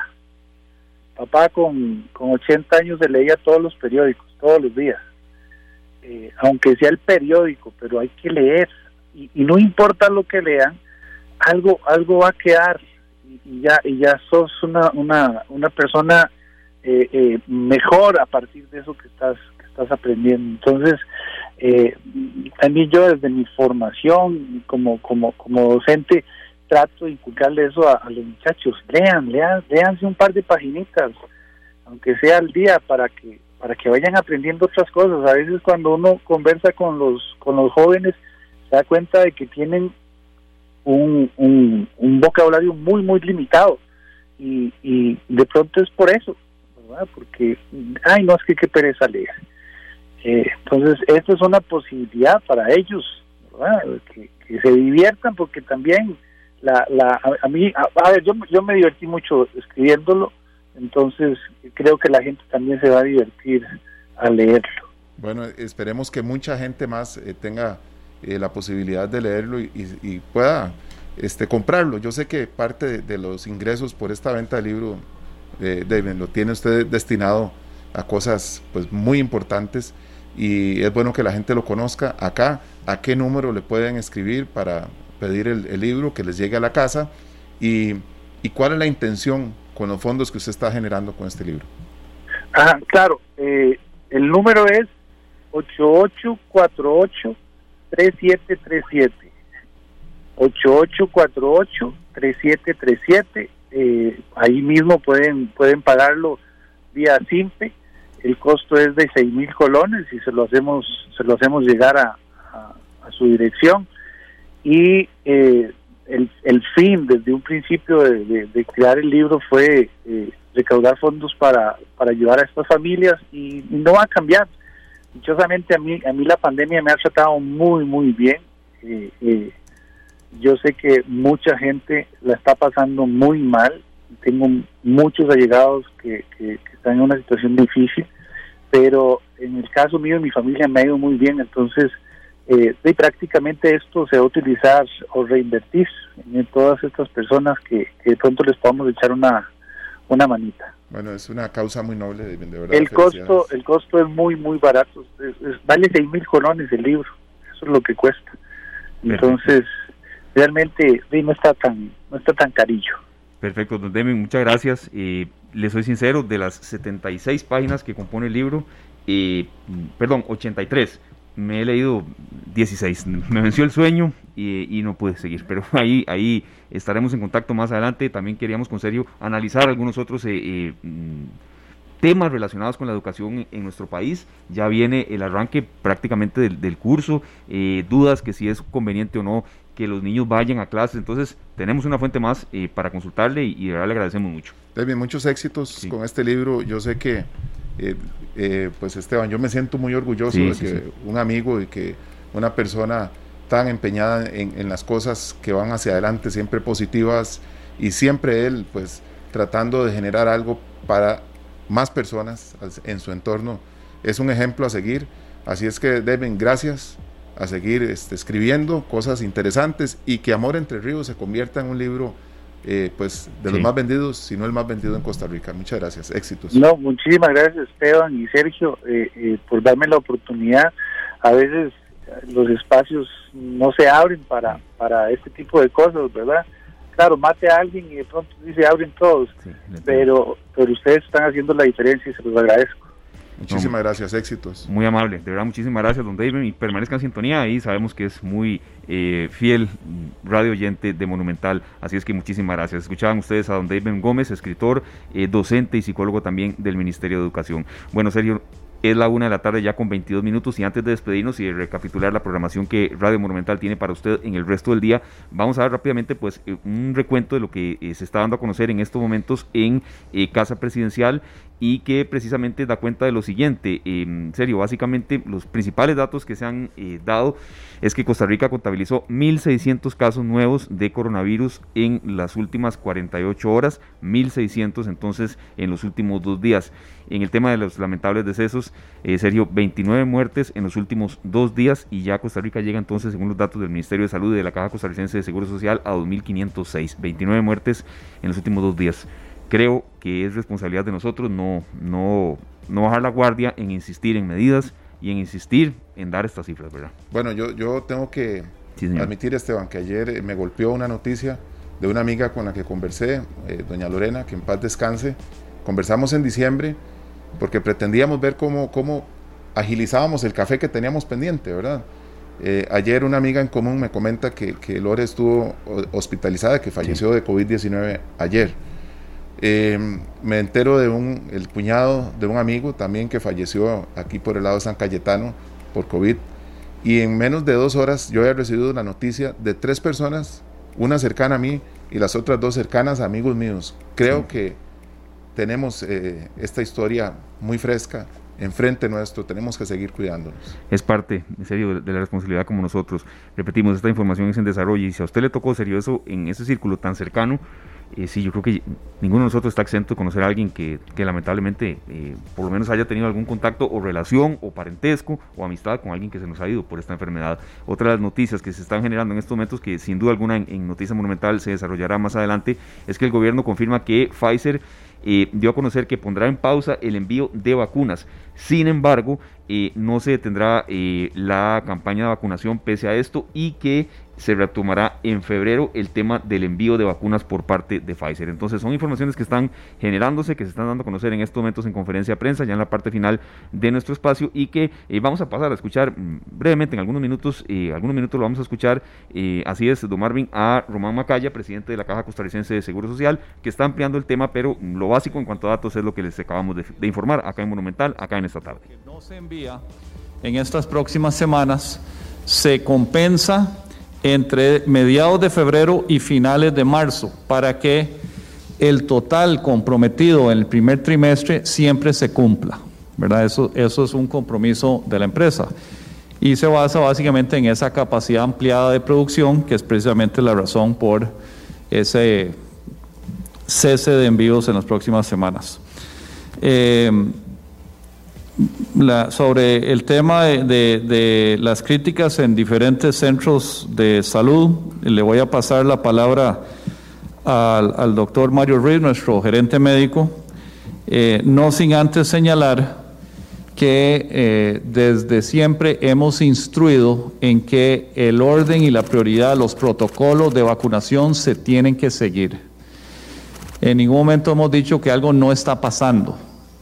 Papá con, con 80 años leía todos los periódicos, todos los días eh, aunque sea el periódico, pero hay que leer. Y, no importa lo que lean, algo algo va a quedar. Y, ya y ya sos una una, una persona eh, eh, mejor a partir de eso que estás que estás aprendiendo. Entonces, eh, también yo desde mi formación como como como docente trato de inculcarle eso a, los muchachos, lean, lean, leanse un par de paginitas, aunque sea al día, para que para que vayan aprendiendo otras cosas. A veces cuando uno conversa con los con los jóvenes se da cuenta de que tienen un, un, vocabulario muy muy limitado y, y de pronto es por eso, ¿verdad? Porque ay no es que qué pereza leer. Eh, entonces esto es una posibilidad para ellos, ¿verdad? Que, se diviertan porque también la, la a, mí a, ver yo yo me divertí mucho escribiéndolo entonces, creo que la gente también se va a divertir a leerlo. Bueno, esperemos que mucha gente más eh, tenga eh, la posibilidad de leerlo y, pueda este, comprarlo. Yo sé que parte de, los ingresos por esta venta del libro, eh, lo tiene usted destinado a cosas pues, muy importantes y es bueno que la gente lo conozca. Acá, ¿a qué número le pueden escribir para pedir el, libro que les llegue a la casa? Y, ¿Y cuál es la intención con los fondos que usted está generando con este libro. Ajá, claro. Eh, el número es 8848-3737. 8848-3737. Eh, ahí mismo pueden, pueden pagarlo vía SIMPE. El costo es de seis mil colones y se lo hacemos, se lo hacemos llegar a, a, su dirección. Y eh, el, el fin desde un principio de, crear el libro fue eh, recaudar fondos para, para ayudar a estas familias y, no va a cambiar. Dichosamente a mí, a mí la pandemia me ha tratado muy, muy bien. Eh, eh, yo sé que mucha gente la está pasando muy mal. Tengo muchos allegados que, que, están en una situación difícil, pero en el caso mío y mi familia me ha ido muy bien. Entonces, eh, y prácticamente esto se va a utilizar o reinvertir en todas estas personas que, de pronto les podamos echar una, una manita. Bueno, es una causa muy noble, de verdad. El costo, el costo es muy, muy barato. vale seis mil colones el libro. Eso es lo que cuesta. Entonces, realmente no está tan, no está tan carillo. Perfecto, don Demi, muchas gracias. y le soy sincero, de las 76 páginas que compone el libro, eh, perdón, 83, me he leído 16. Me venció el sueño y, no pude seguir. Pero ahí, ahí estaremos en contacto más adelante. También queríamos con serio analizar algunos otros eh, eh, mm, temas relacionados con la educación en, nuestro país. Ya viene el arranque prácticamente del, curso. Eh, dudas que si es conveniente o no que los niños vayan a clases. Entonces tenemos una fuente más para consultarle y, de verdad le agradecemos mucho. David, muchos éxitos con este libro. Yo sé que eh, eh, pues Esteban, yo me siento muy orgulloso de que un amigo y que una persona tan empeñada en, las cosas que van hacia adelante, siempre positivas y siempre él pues tratando de generar algo para más personas en su entorno, es un ejemplo a seguir. Así es que deben gracias a seguir este, escribiendo cosas interesantes y que Amor entre Ríos se convierta en un libro eh, pues de los más vendidos, si no el más vendido en Costa Rica. Muchas gracias, éxitos. No, muchísimas gracias Esteban y Sergio eh, eh, por darme la oportunidad. A veces los espacios no se abren para, para este tipo de cosas, ¿verdad? Claro, mate a alguien y de pronto dice abren todos, pero, pero ustedes están haciendo la diferencia y se los agradezco. Muchísimas gracias, éxitos. Muy amable, de verdad, muchísimas gracias, don David, y permanezca en sintonía y sabemos que es muy eh, fiel radio oyente de Monumental, así es que muchísimas gracias. Escuchaban ustedes a don David Gómez, escritor, eh, docente y psicólogo también del Ministerio de Educación. Bueno, Sergio, es la una de la tarde ya con 22 minutos y antes de despedirnos y de recapitular la programación que Radio Monumental tiene para usted en el resto del día, vamos a ver rápidamente pues eh, un recuento de lo que se está dando a conocer en estos momentos en Casa Presidencial y que precisamente da cuenta de lo siguiente. En serio, básicamente los principales datos que se han eh, dado es que Costa Rica contabilizó 1.600 casos nuevos de coronavirus en las últimas 48 horas, 1.600 entonces en los últimos dos días. En el tema de los lamentables decesos, eh, Sergio, 29 muertes en los últimos dos días y ya Costa Rica llega entonces, según los datos del Ministerio de Salud y de la Caja Costarricense de Seguro Social, a 2.506. 29 muertes en los últimos dos días creo que es responsabilidad de nosotros no, no, no bajar la guardia en insistir en medidas y en insistir en dar estas cifras, ¿verdad? Bueno, yo, yo tengo que admitir, Esteban, que ayer eh, me golpeó una noticia de una amiga con la que conversé, eh, doña Lorena, que en paz descanse. Conversamos en diciembre porque pretendíamos ver cómo, cómo agilizábamos el café que teníamos pendiente, ¿verdad? Eh, ayer una amiga en común me comenta que, que Lore estuvo hospitalizada, que falleció de COVID-19 ayer. Em, me entero de un, el cuñado de un amigo también que falleció aquí por el lado de San Cayetano por COVID. Y en menos de dos horas yo había recibido la noticia de tres personas, una cercana a mí y las otras dos cercanas a amigos míos. Creo que tenemos eh, esta historia muy fresca enfrente nuestro, tenemos que seguir cuidándonos. Es parte, en serio, de la responsabilidad como nosotros. Repetimos, esta información es en desarrollo y si a usted le tocó serio eso en ese círculo tan cercano, eh, sí, yo creo que ninguno de nosotros está exento de conocer a alguien que, lamentablemente eh, por lo menos haya tenido algún contacto o relación o parentesco o amistad con alguien que se nos ha ido por esta enfermedad. Otra de las noticias que se están generando en estos momentos, que sin duda alguna en, en Noticia Monumental se desarrollará más adelante, es que el gobierno confirma que Pfizer eh, dio a conocer que pondrá en pausa el envío de vacunas. Sin embargo, eh, no se detendrá la campaña de vacunación pese a esto y que se retomará en febrero el tema del envío de vacunas por parte de Pfizer. Entonces son informaciones que están generándose, que se están dando a conocer en estos momentos en conferencia de prensa, ya en la parte final de nuestro espacio y que eh, vamos a pasar a escuchar mm, brevemente en algunos minutos, eh, algunos minutos lo vamos a escuchar, eh, así es, don Marvin, a Román Macaya, presidente de la Caja Costarricense de Seguro Social, que está ampliando el tema, pero lo básico en cuanto a datos es lo que les acabamos de, de informar acá en Monumental, acá en esta tarde. No se envía en estas próximas semanas, se compensa entre mediados de febrero y finales de marzo para que el total comprometido en el primer trimestre siempre se cumpla. ¿verdad? Eso, eso es un compromiso de la empresa. Y se basa básicamente en esa capacidad ampliada de producción, que es precisamente la razón por ese cese de envíos en las próximas semanas. Eh, sobre el tema de, las críticas en diferentes centros de salud, le voy a pasar la palabra al, doctor Mario Ruiz, nuestro gerente médico, eh, no sin antes señalar que eh, desde siempre hemos instruido en que el orden y la prioridad, los protocolos de vacunación se tienen que seguir. En ningún momento hemos dicho que algo no está pasando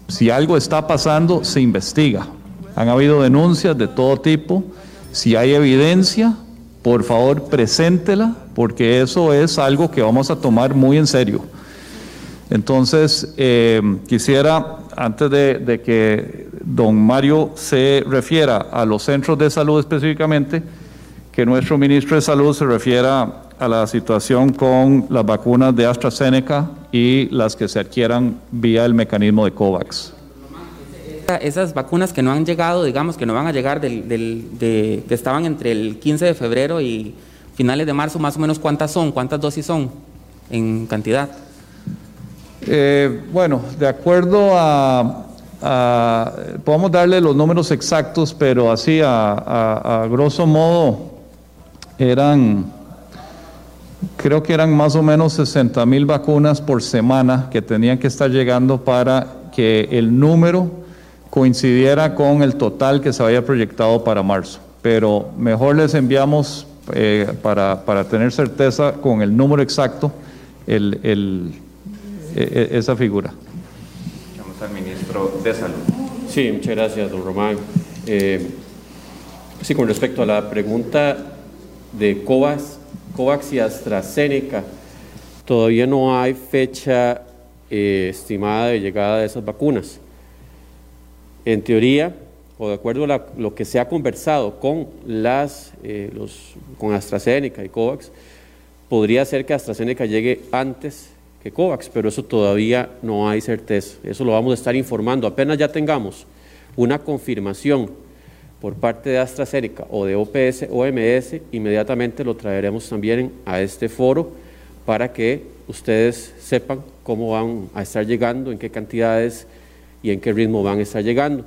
si algo está pasando, se investiga. Han habido denuncias de todo tipo. Si hay evidencia, por favor, preséntela, porque eso es algo que vamos a tomar muy en serio. Entonces, eh, quisiera, antes de, de, que don Mario se refiera a los centros de salud específicamente, que nuestro ministro de Salud se refiera a la situación con las vacunas de AstraZeneca y las que se adquieran vía el mecanismo de COVAX. Esas vacunas que no han llegado, digamos, que no van a llegar, del, de, que estaban entre el 15 de febrero y finales de marzo, más o menos, ¿cuántas son? ¿Cuántas dosis son en cantidad? Eh, bueno, de acuerdo a, podemos darle los números exactos, pero así a, a grosso modo eran creo que eran más o menos 60 mil vacunas por semana que tenían que estar llegando para que el número coincidiera con el total que se había proyectado para marzo. Pero mejor les enviamos eh, para, para, tener certeza con el número exacto el, el, e, e, esa figura. Vamos al ministro de Salud. Sí, muchas gracias, don Román. Eh, sí, con respecto a la pregunta de COVAS, COVAX y AstraZeneca, todavía no hay fecha eh, estimada de llegada de esas vacunas. En teoría, o de acuerdo a lo que se ha conversado con, las, eh, con AstraZeneca y COVAX, podría ser que AstraZeneca llegue antes que COVAX, pero eso todavía no hay certeza. Eso lo vamos a estar informando. Apenas ya tengamos una confirmación por parte de AstraZeneca o de OPS, OMS, inmediatamente lo traeremos también a este foro para que ustedes sepan cómo van a estar llegando, en qué cantidades y en qué ritmo van a estar llegando.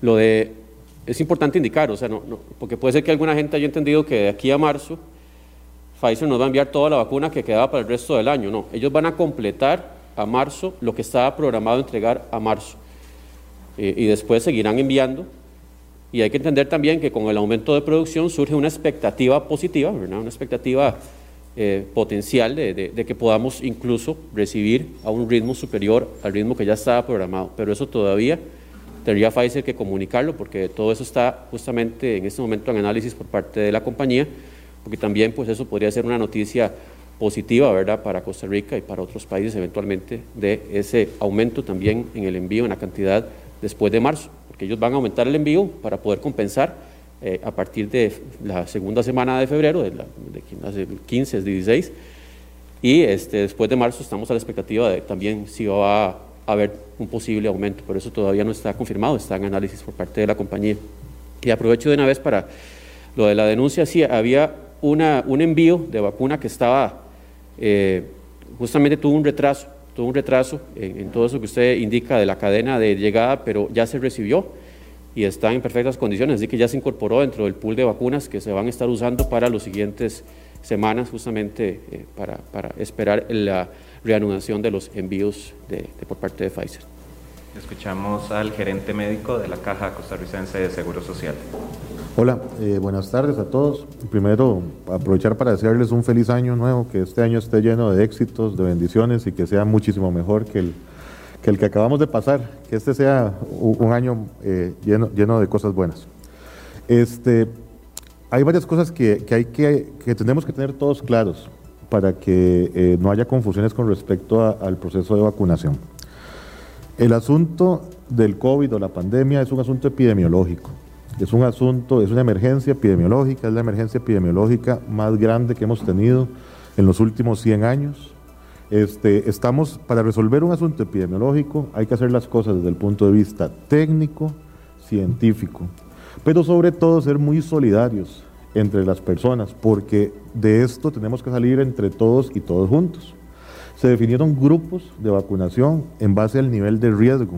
Lo de, es importante indicar, o sea, no, porque puede ser que alguna gente haya entendido que de aquí a marzo Pfizer nos va a enviar toda la vacuna que quedaba para el resto del año. No, ellos van a completar a marzo lo que estaba programado entregar a marzo. Eh, y después seguirán enviando y hay que entender también que con el aumento de producción surge una expectativa positiva, una expectativa eh, potencial de, que podamos incluso recibir a un ritmo superior al ritmo que ya estaba programado. Pero eso todavía tendría Pfizer que comunicarlo porque todo eso está justamente en este momento en análisis por parte de la compañía, porque también pues eso podría ser una noticia positiva, ¿verdad?, para Costa Rica y para otros países eventualmente de ese aumento también en el envío, en la cantidad después de marzo, porque ellos van a aumentar el envío para poder compensar eh, a partir de la segunda semana de febrero, de, la, de, 15, 16, y este, después de marzo estamos a la expectativa de también si va a haber un posible aumento, pero eso todavía no está confirmado, está en análisis por parte de la compañía. Y aprovecho de una vez para lo de la denuncia, sí, había un envío de vacuna que estaba, eh, justamente tuvo un retraso, tuvo un retraso en, todo eso que usted indica de la cadena de llegada, pero ya se recibió y está en perfectas condiciones, así que ya se incorporó dentro del pool de vacunas que se van a estar usando para los siguientes semanas, justamente eh, para, para, esperar la reanudación de los envíos de, por parte de Pfizer. Escuchamos al gerente médico de la Caja Costarricense de Seguro Social. Hola, eh, buenas tardes a todos. Primero, aprovechar para desearles un feliz año nuevo, que este año esté lleno de éxitos, de bendiciones y que sea muchísimo mejor que el que, acabamos de pasar, que este sea un año eh, lleno, lleno de cosas buenas. Este, hay varias cosas que, que hay que, que, tenemos que tener todos claros para que eh, no haya confusiones con respecto al proceso de vacunación. El asunto del COVID o la pandemia es un asunto epidemiológico. Es un asunto, es una emergencia epidemiológica, es la emergencia epidemiológica más grande que hemos tenido en los últimos 100 años. Este, estamos, para resolver un asunto epidemiológico hay que hacer las cosas desde el punto de vista técnico, científico, pero sobre todo ser muy solidarios entre las personas, porque de esto tenemos que salir entre todos y todos juntos. Se definieron grupos de vacunación en base al nivel de riesgo.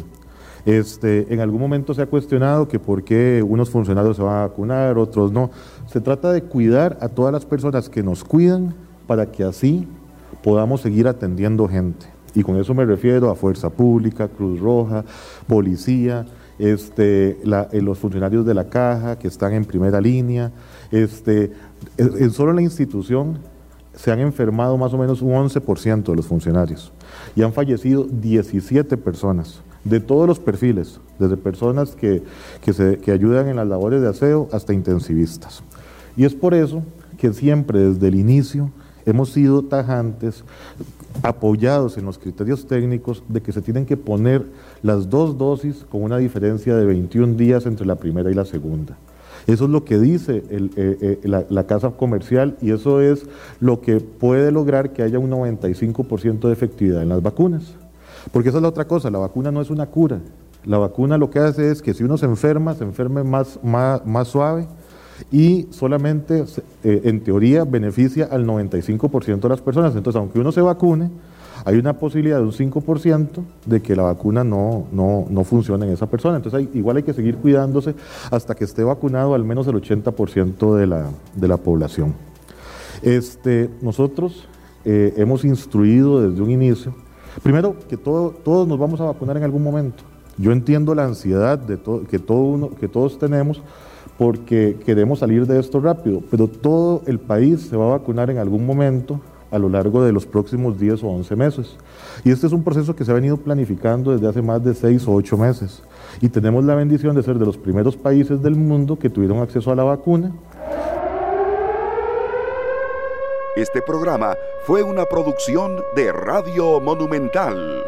Este, en algún momento se ha cuestionado que por qué unos funcionarios se van a vacunar, otros no. Se trata de cuidar a todas las personas que nos cuidan para que así podamos seguir atendiendo gente. Y con eso me refiero a Fuerza Pública, Cruz Roja, Policía, este, eh, los funcionarios de la caja que están en primera línea. Este, en solo la institución se han enfermado más o menos un 11% de los funcionarios y han fallecido 17 personas de todos los perfiles, desde personas que, que ayudan en las labores de aseo hasta intensivistas. Y es por eso que siempre desde el inicio hemos sido tajantes, apoyados en los criterios técnicos de que se tienen que poner las dos dosis con una diferencia de 21 días entre la primera y la segunda. Eso es lo que dice eh, eh, la, casa comercial y eso es lo que puede lograr que haya un 95% de efectividad en las vacunas. Porque esa es la otra cosa, la vacuna no es una cura. La vacuna lo que hace es que si uno se enferma, se enferme más, más, más suave y solamente, eh, en teoría, beneficia al 95% de las personas. Entonces, aunque uno se vacune, hay una posibilidad de un 5% de que la vacuna no, no, no funcione en esa persona. Entonces, igual hay que seguir cuidándose hasta que esté vacunado al menos el 80% de la, de la población. Este, nosotros eh, hemos instruido desde un inicio Primero, que todo, todos nos vamos a vacunar en algún momento. Yo entiendo la ansiedad de que, todo uno, que todos tenemos porque queremos salir de esto rápido, pero todo el país se va a vacunar en algún momento a lo largo de los próximos 10 o 11 meses. Y este es un proceso que se ha venido planificando desde hace más de 6 o 8 meses. Y tenemos la bendición de ser de los primeros países del mundo que tuvieron acceso a la vacuna este programa fue una producción de Radio Monumental.